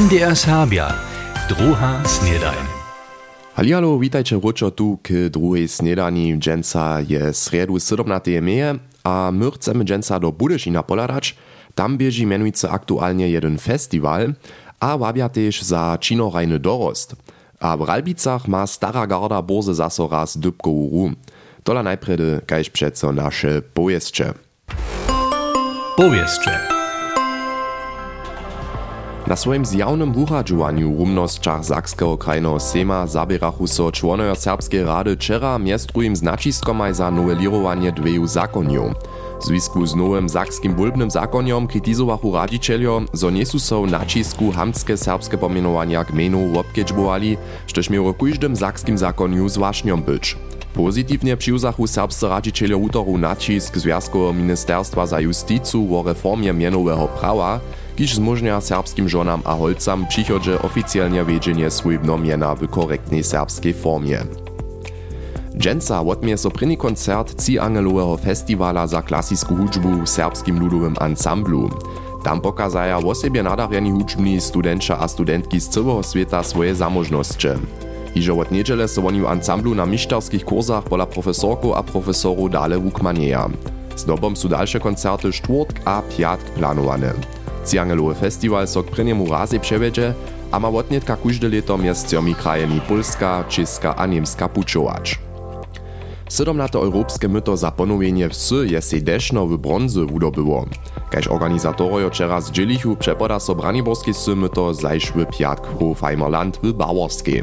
MDR Serbia, druha snedajn. Halialo, witajcie wróćo tu k druhej snedani. Dženca je sredu 17. meje a my chcemy dženca do Budyšina poladać. Tam bieži menujce aktualnie jeden festiwal, a wabia też za činorajny dorost. A w Ralbicach ma stara garda boze zaso raz dybkowu rum. Tola najpredy, kajś przeco nasze pojeszcze. Powieszcze. Na swoim zjawnym wuchadżowaniu rumnosćach Sakskiego krajnego Sejma zabierachu so członojo Serbskiej Rady wczera miestrujem z naciskomaj za nowelirowanie dweju zakonów. W związku z nowym sakskim bulbnym zakoniom kritizowachu radzicielio, zo nie są nacisku hamskie serbskie pomienowania gmenów obkedźbowali, štož miało każdym sakskim zakoniu zwłaszniom być. Pozitywnie przyuzachu serbscy radzicielio utoru nacisk Związkowego Ministerstwa za Justicu o reformie mianowego prawa, kiż zmożnia serbskim żonam a holcam przychodzie oficjalnie wiedzienie swojego miana w korektnej serbskiej formie. Dżęca odmie so pryni koncert Ci Angelowego Festivala za klasicką hudżbu w serbskim ludowym ansamblu. Tam pokazaja o sobie nadarjeni hudżbni studenci a studentki z całego świata swoje zamożności. Iżo od niedziele so oni w ansamblu na misztarskich kursach pola profesorku a profesoru dale wukmanieja. Z dobom są dalsze koncerty czwartk a piatk planowane. Ciangelowy festiwal so k prynjemu razy przewiedzie, a ma odnietka każde leto miast tymi krajami Polska, Czeska a Niemska puczować. 17. europejskie myto za ponowienie wsy je sej deszno w bronzy wudobyło. Kaž organizatorojo wczera zdzielichu przepoda so braniborskie sy myto zajsz w piatk Hofheimerland w Baworskiej.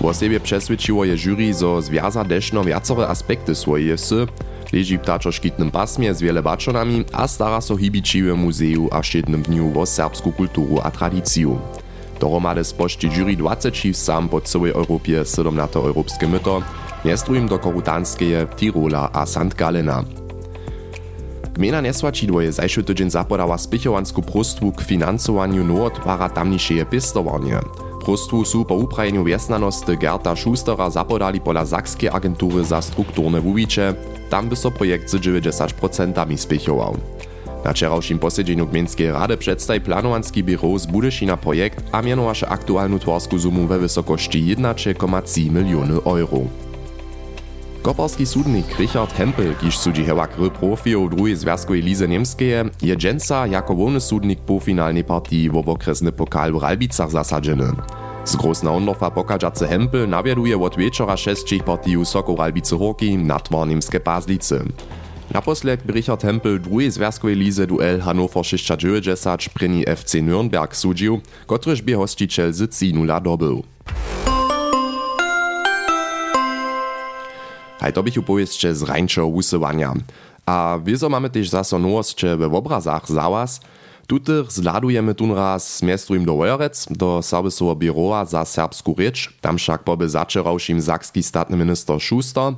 Wo siebie przesvědčiło je jury, zo zwiaza deszno wiacore aspekty swoje sy, leži ptačo škitnym pasmie z wiele baczonami a stara so hibičiwe muzeju a šednym dniu wo serbsku kulturu a tradiciju. Dohromady spošti jury 20 sam po całej Europie 17 europejskie myto, niestrujim do Korutanskeje, Tirola a St. Galena. Gmina Nesłačidło je zajszy tydzień zapodała spichowansku prostwu k finansowaniu nowotwara tamnišeje pistowarnie. Prostwu su po uprajeniu wiesnanosti Gerta Schustera zapodali pola Sakskiej agentury za strukturne wuwicze, tam by so projekt z 90% spichował. Na wczorajszym posiedzeniu Gminskiej Rady przedstawi planowanski biuro z Budyszina projekt a mianowaše aktualną twarsku sumu we wysokości 1,3 miliony euro. Koperski sudnik Richard Hempel, kiż sudzi hewa gry profio drugiej związkowej lize niemskeje, je dżęca jako wolny sudnik po finalnej partii w obokresny pokal w Ralbicach zasadzeny. Z Grosna Ondorfa pokażacy Hempel nawieduje od wieczora šestčich partiju Soko Ralbice Horki na twar niemskie Pazlice. Naposled Richard Hempel drugiej związkowej lize duel Hannover 690 pryni FC Nürnberg sudził, kotryż by hosticiel z 3-0 dobył. Haj to bych upowiedzcie z rańczego usywania. A wieso mamy też zaso nowostcze we obrazach za was. Tutych zladujemy tunraz miestrujem do Wojerec, do serwisowa biroa za serbsku rzecz, tam však poby zaczerałšim sakski statny minister Schuster.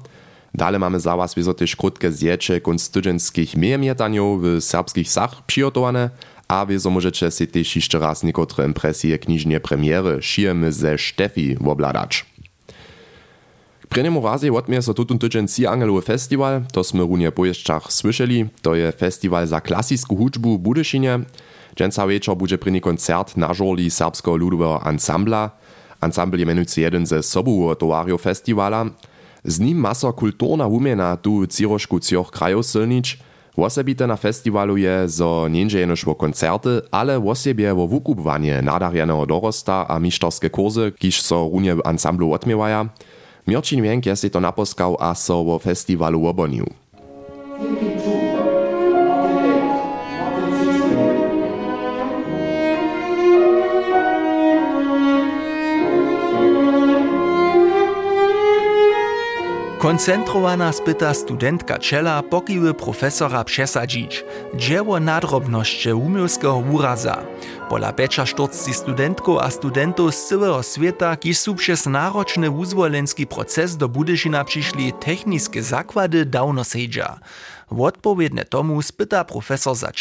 Dale mamy za was wieso też krótkie zjecze konstytuenckich miejemietaniow w serbskich sach przygotowane, a wieso możecie si też jeszcze raz niekotre impresje kniżnie premiery Šijemy ze Štefi obladać. Prejnemu razie odmie so tutun tydzień Ci Angelowy Festiwal, to sme runie po słyszeli, to je festiwal za klasicką hudżbu w Budyszynie. Dżęca wieczor będzie prejny koncert na żorli serbskiego ludowego ansambla. Ansambl je menujcy jeden ze sobu towario festiwala. Z nim masa kulturna wumiena tu w cirożku cioch krajów silnić. Wosebite na festiwalu je, zo nienže jenož wo koncerty, ale wosebie wo wukubwanie nadarjenego dorosta a mištorskie kursy, kiž so runie ansamblu odmiewaja. Mirčin Vienk je si to naposkał a so wo festiwalu obonił. Koncentrowana spyta studentka Czela pokiły profesora przesadzić, dzieło nadrobności umiejskiego uraza. Pola pecza sztorci studentków a studentów z całego świata, kiż są przez naroczny uzwolenski proces do Budyżina przyszli techniskie zakłady dawno sedzia. Wotpowiedne tomu spyta profesor za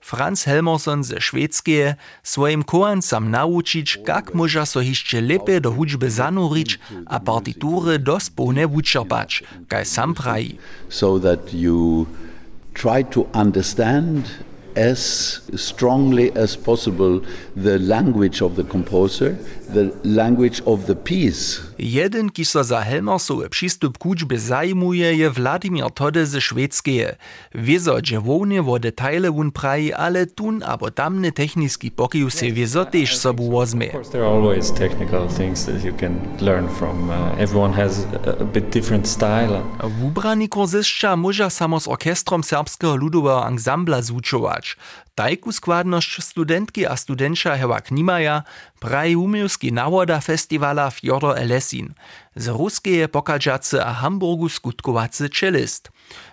Franz Helmerson ze Švédskie swojim koancam naučić, jak może so jeszcze lepiej do hudźby zanurić a partitury dospone wučerpać, kaj sam praji. So that you try to understand as strongly as possible the language of the composer, the language of the piece. Jeden, ki so za Helmersowy przystup k uczbie zajmuje, je Wladimir Tode ze Szwedzkie. Wiezo dżewownie wo detaile wun praji, ale tun abo tamny techniski pokiju se wiezo też sobu wozmie. Of course, there are always technical things that you can learn from. Uh, everyone has a, a bit different style. Wubrani kurzyszcza może samo z orkestrom serbskiego ludowego ansambla zuczować. Tajku składność studentki a studentsza hewa Knimaja praji umiejski nawoda festivala Fjodor Elesin. Z ruskeje pokadżacy a Hamburgu skutkowacy cellist.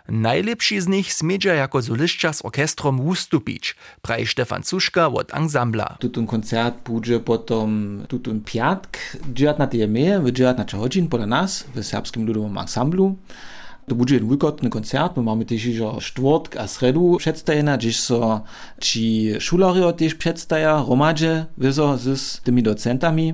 Najlepszy z nich smiedzie jako soliszcza z orkestrom wustupić, praji Stefan Cuszka od ansambla. Tutun koncert bude potom tutun piatk, 19. meje, w 19 godzin poda nas, w serbskim ludowym ansamblu. To bude jeden wulkotny koncert, my mamy też iżo czwartk a sredu przedstajena, gdzieś so ci szulario też przedstaja, romadze, wyso z tymi docentami.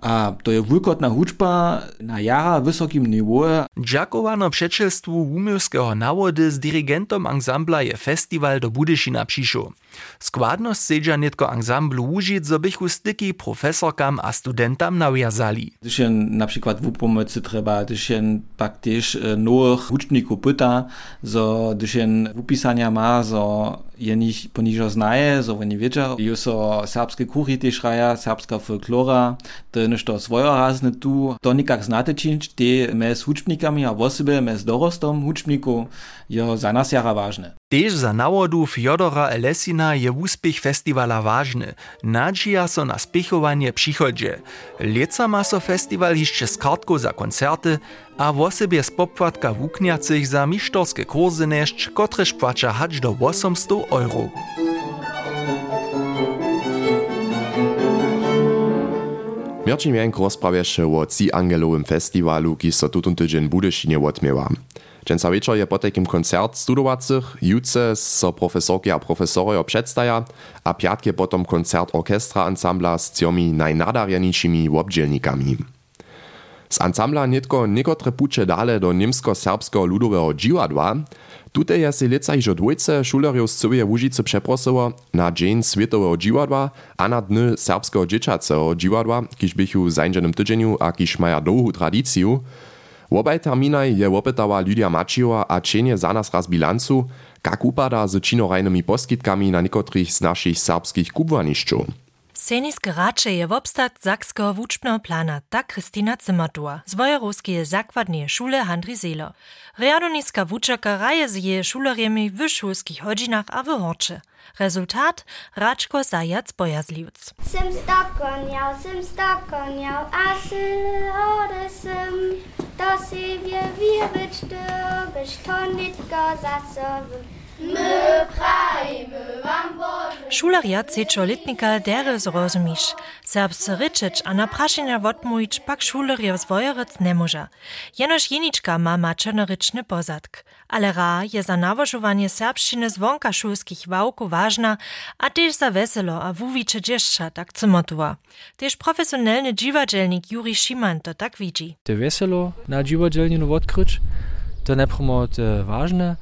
A to je wulkotna hučba na jara wysokim niwoje. Dżakowano przeczelstwu umiejskiego nawody z dirigentom ansambla je festiwal do Budyšina přišł. Składność sedza netko ansamblu užić, zo bychu styki profesorkam a studentam nawiązali. Gdyż je na przykład w pomocy trzeba, gdyż je pak też nowych huczników pyta, zo gdyż je upisania ma, zo je nicht poniżo znaje, zo oni wiedzą, jo so serbskie kuchy też raja, serbska folklora, to nešto svojorazne tu, to nikak znate činč, te me s hučnikami a osebe, me s dorostom hučniku, jo za nas jara važne. Tež za nawodu Fjodora Elesina je úspech festivala ważny. Nadzieja so na spěchovanie přichodže. Leca ma so festival jeszcze z kartką za koncerty a w osobie z popłatka za misztorskie kursy nešć, kotreż płaca hać do 800 euro. Mirčin Jenk rozprawieše o Ci Angelowym festiwalu, ki so tutun tydzień odmiewa. Dżęca wieczor je potekim koncert studowacych, jutce so profesorki a profesorojo przedstaja, a piatkie potom koncert orkestra ansambla z ciomi najnadarjeničimi wobdzielnikami. Z ansambla nitko niekotre pucze dale do niemsko-serbskiego ludowego dziwadła, Tute je si lica hižo dwójce šulerjów z cyłuje Łužice przeprosowo na dzień światowego dziwadła, a na dny serbskiego dzieciacego dziwadła, kiż bychu w zańdżonym tydzieniu a kiż maja długu tradyciju. Wobaj terminaj je wopytała Lidia Macijowa a čenie za nas raz bilancu, kak upada z činorajnymi poskitkami na niekotrych z naszych serbskich kubwanišćów. Sceniske racze je wobstat sakskiego wuczbnego plana, tak Kristina Zimmertua z Wojerowskiej zakładnej szule Handri Seeler. Riadoniska wuczaka raje z jej szulerjemi w szulskich hodzinach a w horcze. Rezultat Raczko Zajac Bojazliwc. Sim stokoniał, sim stokoniał, a sy odesym. Savior, wir wird stürbisch, tonnit Gosassoven, Möbra. Šularja cečolitnika dere zrozumiš. Serbsce ryczeć, a na praszenia wotmujć pak šulerjev zwojerec ne może. Jenoż jeniczka ma maczernoryczny pozadk. Ale ra je za nawożowanie serbszczyny zwonka szulskich wałków ważna, a też za weselo a wuwicze dzieszcza tak cymotuwa. Też profesjonalny dziwadzielnik Juri Szyman to tak widzi. te veselo na dziwodzielninu odkryć, to nepromo te ważne,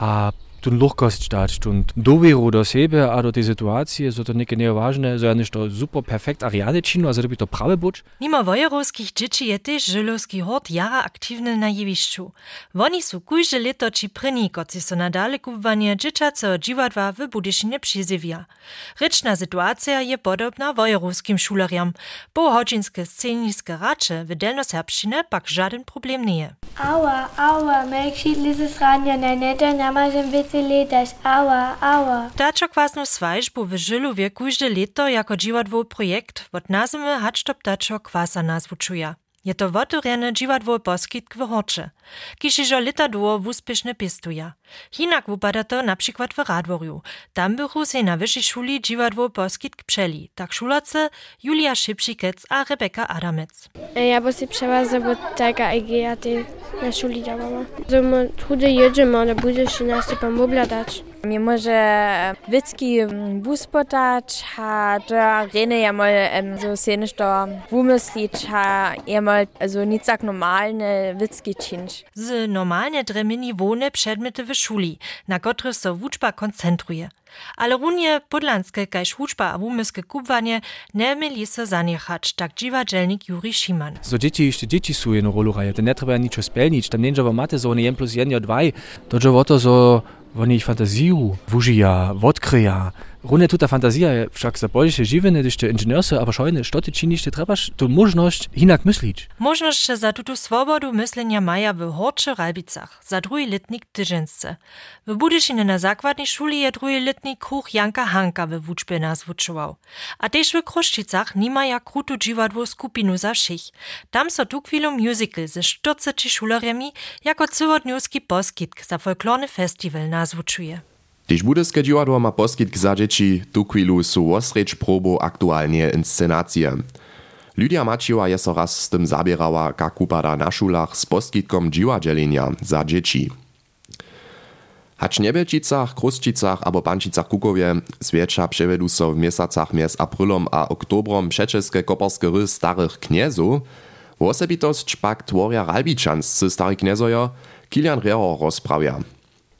a tun luchkost dać, tun dowieru do siebie, a do tej sytuacji, so to niekie nie ważne, so ja nicht to super perfekt ariane činu, a so by to prawe buč, Mimo wojerowskich dzieci je też żylowski hort jara aktywny na jewiszczu. Woni su kujże leto ci pryni, koci so na dalekuwanie dzieciacego dziwadła w Budyszynie przyzywia. Ryczna sytuacja je podobna wojerowskim szulerjam. Połochodzinskie sceniske racze w delnoserbszczynie pak żaden problem nie je. Aua, aua, mek šitlises ranja, na neta namažem vici letaš, aua, aua. Dačo w Żylu wie kujże leto jako dziwadło projekt od nazwy Hacztop Dačo kwasa nazwučuja. Je to wotorjene dziwadło poskitk w Horcze, kiż iżo leta długo wuspieszne pistuja. Hinak wupada to na przykład w. Tam bychu se na wyższej szuli dziwadło poskitk przeli, tak szulace Julia Szybšikec a Rebeka Adamec. Ja bo si przeważę, bo taka IGA na szuli działała. My chudy jedziemy, ale bude się nas pan dać. Mi może witzki bus potać, a to rene ja mal so senisch to wumyslić, a ja mal also nic tak normalne witzki czynć. Z normalnie dremini wone przedmety w szuli, na które so wuczba koncentruje. Ale runie podlanskie kaž wuczba a wumyskie kubwanie nie mieli se zaniechać, tak dziwa dżelnik Juri Schiman. So dzieci jeszcze dzieci są jedną rolę to nie trzeba niczego spełnić, tam nie trzeba maty so 1 plus 1 2, to trzeba to so Wann ich Fantasiu, Wujia, Wodkria, Rune tuta fantazija je však za bolše živene, jeszcze inženierse, aber šojne, što ty činiš, ty trebaš tu možność inak myslić. Możność za tutu swobodu myślenia maja w Horcze Ralbicach, za drugi letnik Tyżensce. W Budyszine na zakładnej szuli je drugi letnik kruch Janka Hanka w wuczbie nas wuczował. A też w Kruszczycach nima ja krutu dziwadło skupinu za všich. Tam so tu chwilu musical ze 40 szulerjami jako cywodniuski poskitk za folklorny festiwal nazwuczuje. Když budyske dziwadło ma poskitk za dzieci, tu chwilu su osrecz probu aktualnie inscenacije. Lydia Maciła je so raz z tym zabierała, jak upada na szulach z poskitkom dziwadzielenia za dzieci. Hacz Niebelčicach, Krusčicach abo Kukowie zwiecza przevedu so w miesacach między a oktobrom przeczeske koperske ry starych kniezów, Wosebitost pak tworia ralbičanscy starych kniezojo, Kilian Reho rozprawia.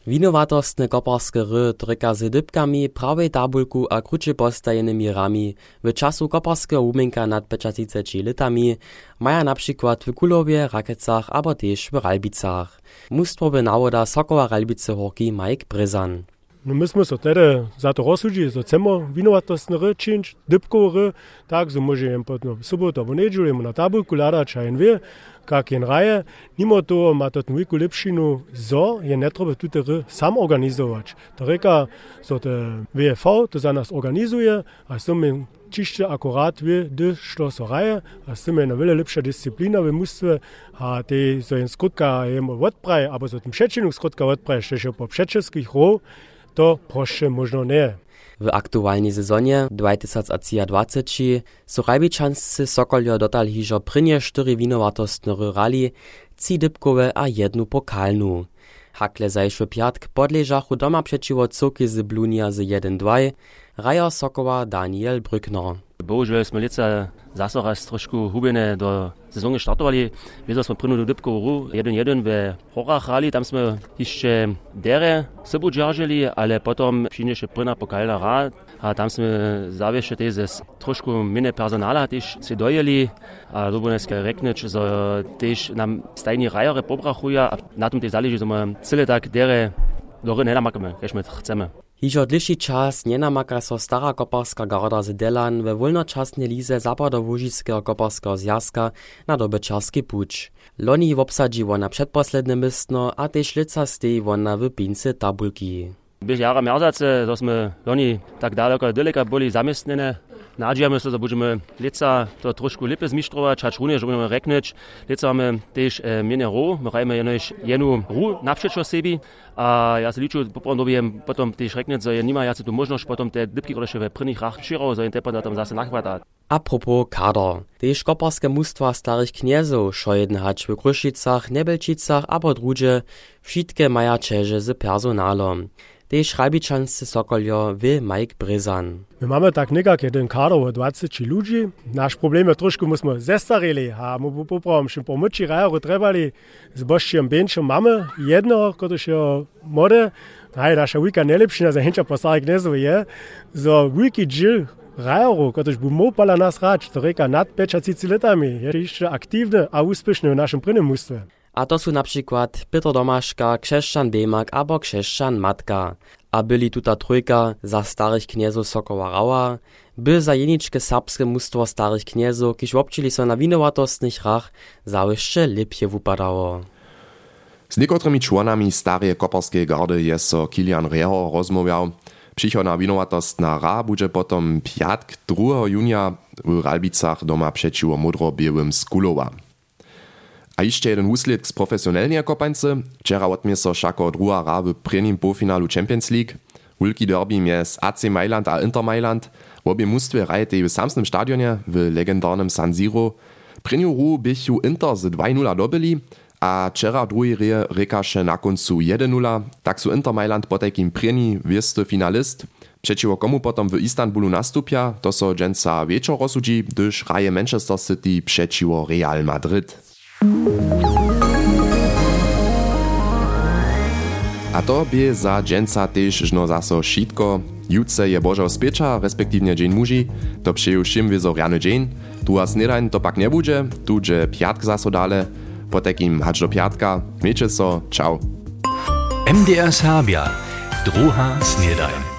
Winowatostne koparske ry tryka z dybkami, prawej tabulku a krucie postajanymi rami w czasu koparskeho umenka nad 50 litami maja na przykład w Kulowie, Rakecach abo też w Ralbicach. Mustwo by nawoda Sokoła Ralbice Horki Mike Brezan. No, my smo se tedy za to rozsudili, za cemo vinovatostne r, činč, dipkov r, tak so muži jem pod no, soboto, v nedželju na tabulku ladača in ve, kak je raje, nimo to ima to veliko lepšino, zo je ne treba tudi r sam organizovati. To reka, so te VFV, to za nas organizuje, a so mi čišče akurat ve, da šlo so raje, a so mi na vele lepša disciplina v mustve, a te so en skotka jem odpraj, a pa so tem šečinu skotka odpraj, še še po pšečeskih rov, to proszę možno nie. W aktualnej sezonie 2020 su Rajbičanscy Sokoljo dotali hižo prynie štyri winowatostne rali, trzy dybkowe a jednu pokalnu. Hakle zajszły piatk podleżachu doma przeciwo córki z Blunia z 1-2, Raja Sokowa, Daniel Brückner. Bohužel jsme lice zase raz trošku hubené do sezóny startovali. Vyzval jsme prvnou do Dybkovu jeden jeden ve horách rali, tam jsme ještě dere sebou džaržili, ale potom přijde ještě prvná pokalna rá a tam jsme zavěše ty ze trošku méně personála tež si dojeli a to bude dneska rekneč, že tež nám stejní rajere pobrachují a na tom ty záleží, že jsme celé tak dere do nenamakeme, když my chceme. Hižo dlhší čas nenamaka so stara koparska garda z Delan we wolnočasnej lize Zapadowożickiego koparskeho zjazka na dobyczarski puć. Loni wobsadziło na przedposledne mistno, a tež lica stej wona w pince tabulki. Byś jara merzace, to sme loni tak daleko daleka boli zamiestnene. Nadžijeme se, da budeme lica to trošku lepe zmištrować, čač runie, že budeme rekneč. Lica máme tež e, miene ro, my rajme jenož jenu ru napřečo sebi. A ja se liču, poprom dobijem potom tež rekneč, že je nima jace tu možnosť potom te dybky rodeše ve prvných rach širov, že je tepa tam zase nachvatať. Apropos kader. Tež koparske mustva starých kniezov šojedne hać w Krušicach, Nebelčicach abo drugie, wszystkie maja čeže z personalom. Tej Šrajbičanscy Sokoljo wy Mike Brezan. My mamy tak nekako jeden kadr 20 ludzi. Naš problem je trošku, mi smo zestareli, a mu bo popravim še pomoči, rajo trebali. Z boščjem benčem mamy jedno, kot še more. Aj, naša vika najlepšina za henča po starih gnezdu je, za wiki džil Rajoro, kot bo mopala nas rač, to reka nad 5-10 letami, je še aktivne, a uspešne v našem prvem mustvu. A to sú napríklad Petr Domaška, Křešćan Bemak abo Křešćan Matka. A byli tuta trojka za starych kniezów Sokoła Rała, by za jeniczke serbskie mnóstwo starych kniezów, kiż občili so na rach, załyszcze lepje wupadało. Z niekotrymi członami starej koperskiej gardy jest so Kilian Reho rozmawiał. Przychodna winowatostna ra będzie potom piatk 2 junia w Ralbicach doma przeciwko modro-białym skulowa. A jeszcze jeden úsledk z profesjonalnej kopańcy. Wczera odmie so šako ra w prvním półfinalu Champions League. Wielki derby między AC Mailand a Inter Mailand. Obie mustwie rajete w samsnym stadionie w legendarnym San Siro. Prvniu ru bychu Inter z 2-0 dobili, a wczera drugi reje rekaše na koncu 1-0, tak su Inter Mailand potekim prieni wiesty finalist. Przeciwko komu potom w Istanbulu nastupia, to so dżęca wieczor rozsudzi, gdyż raje Manchester City przeciwko Real Madrid. A to by za dżęca też żno zaso šitko. Jutce je Bożo spiecza, respektywnie dzień muži, to přeju všim wizoriany dzień. Druga snedań to pak nie bude, tu dże piatk zaso dale. Po takim hacz do piatka. Miejcie so, ciao. MDR Serbia. Druha snedajn.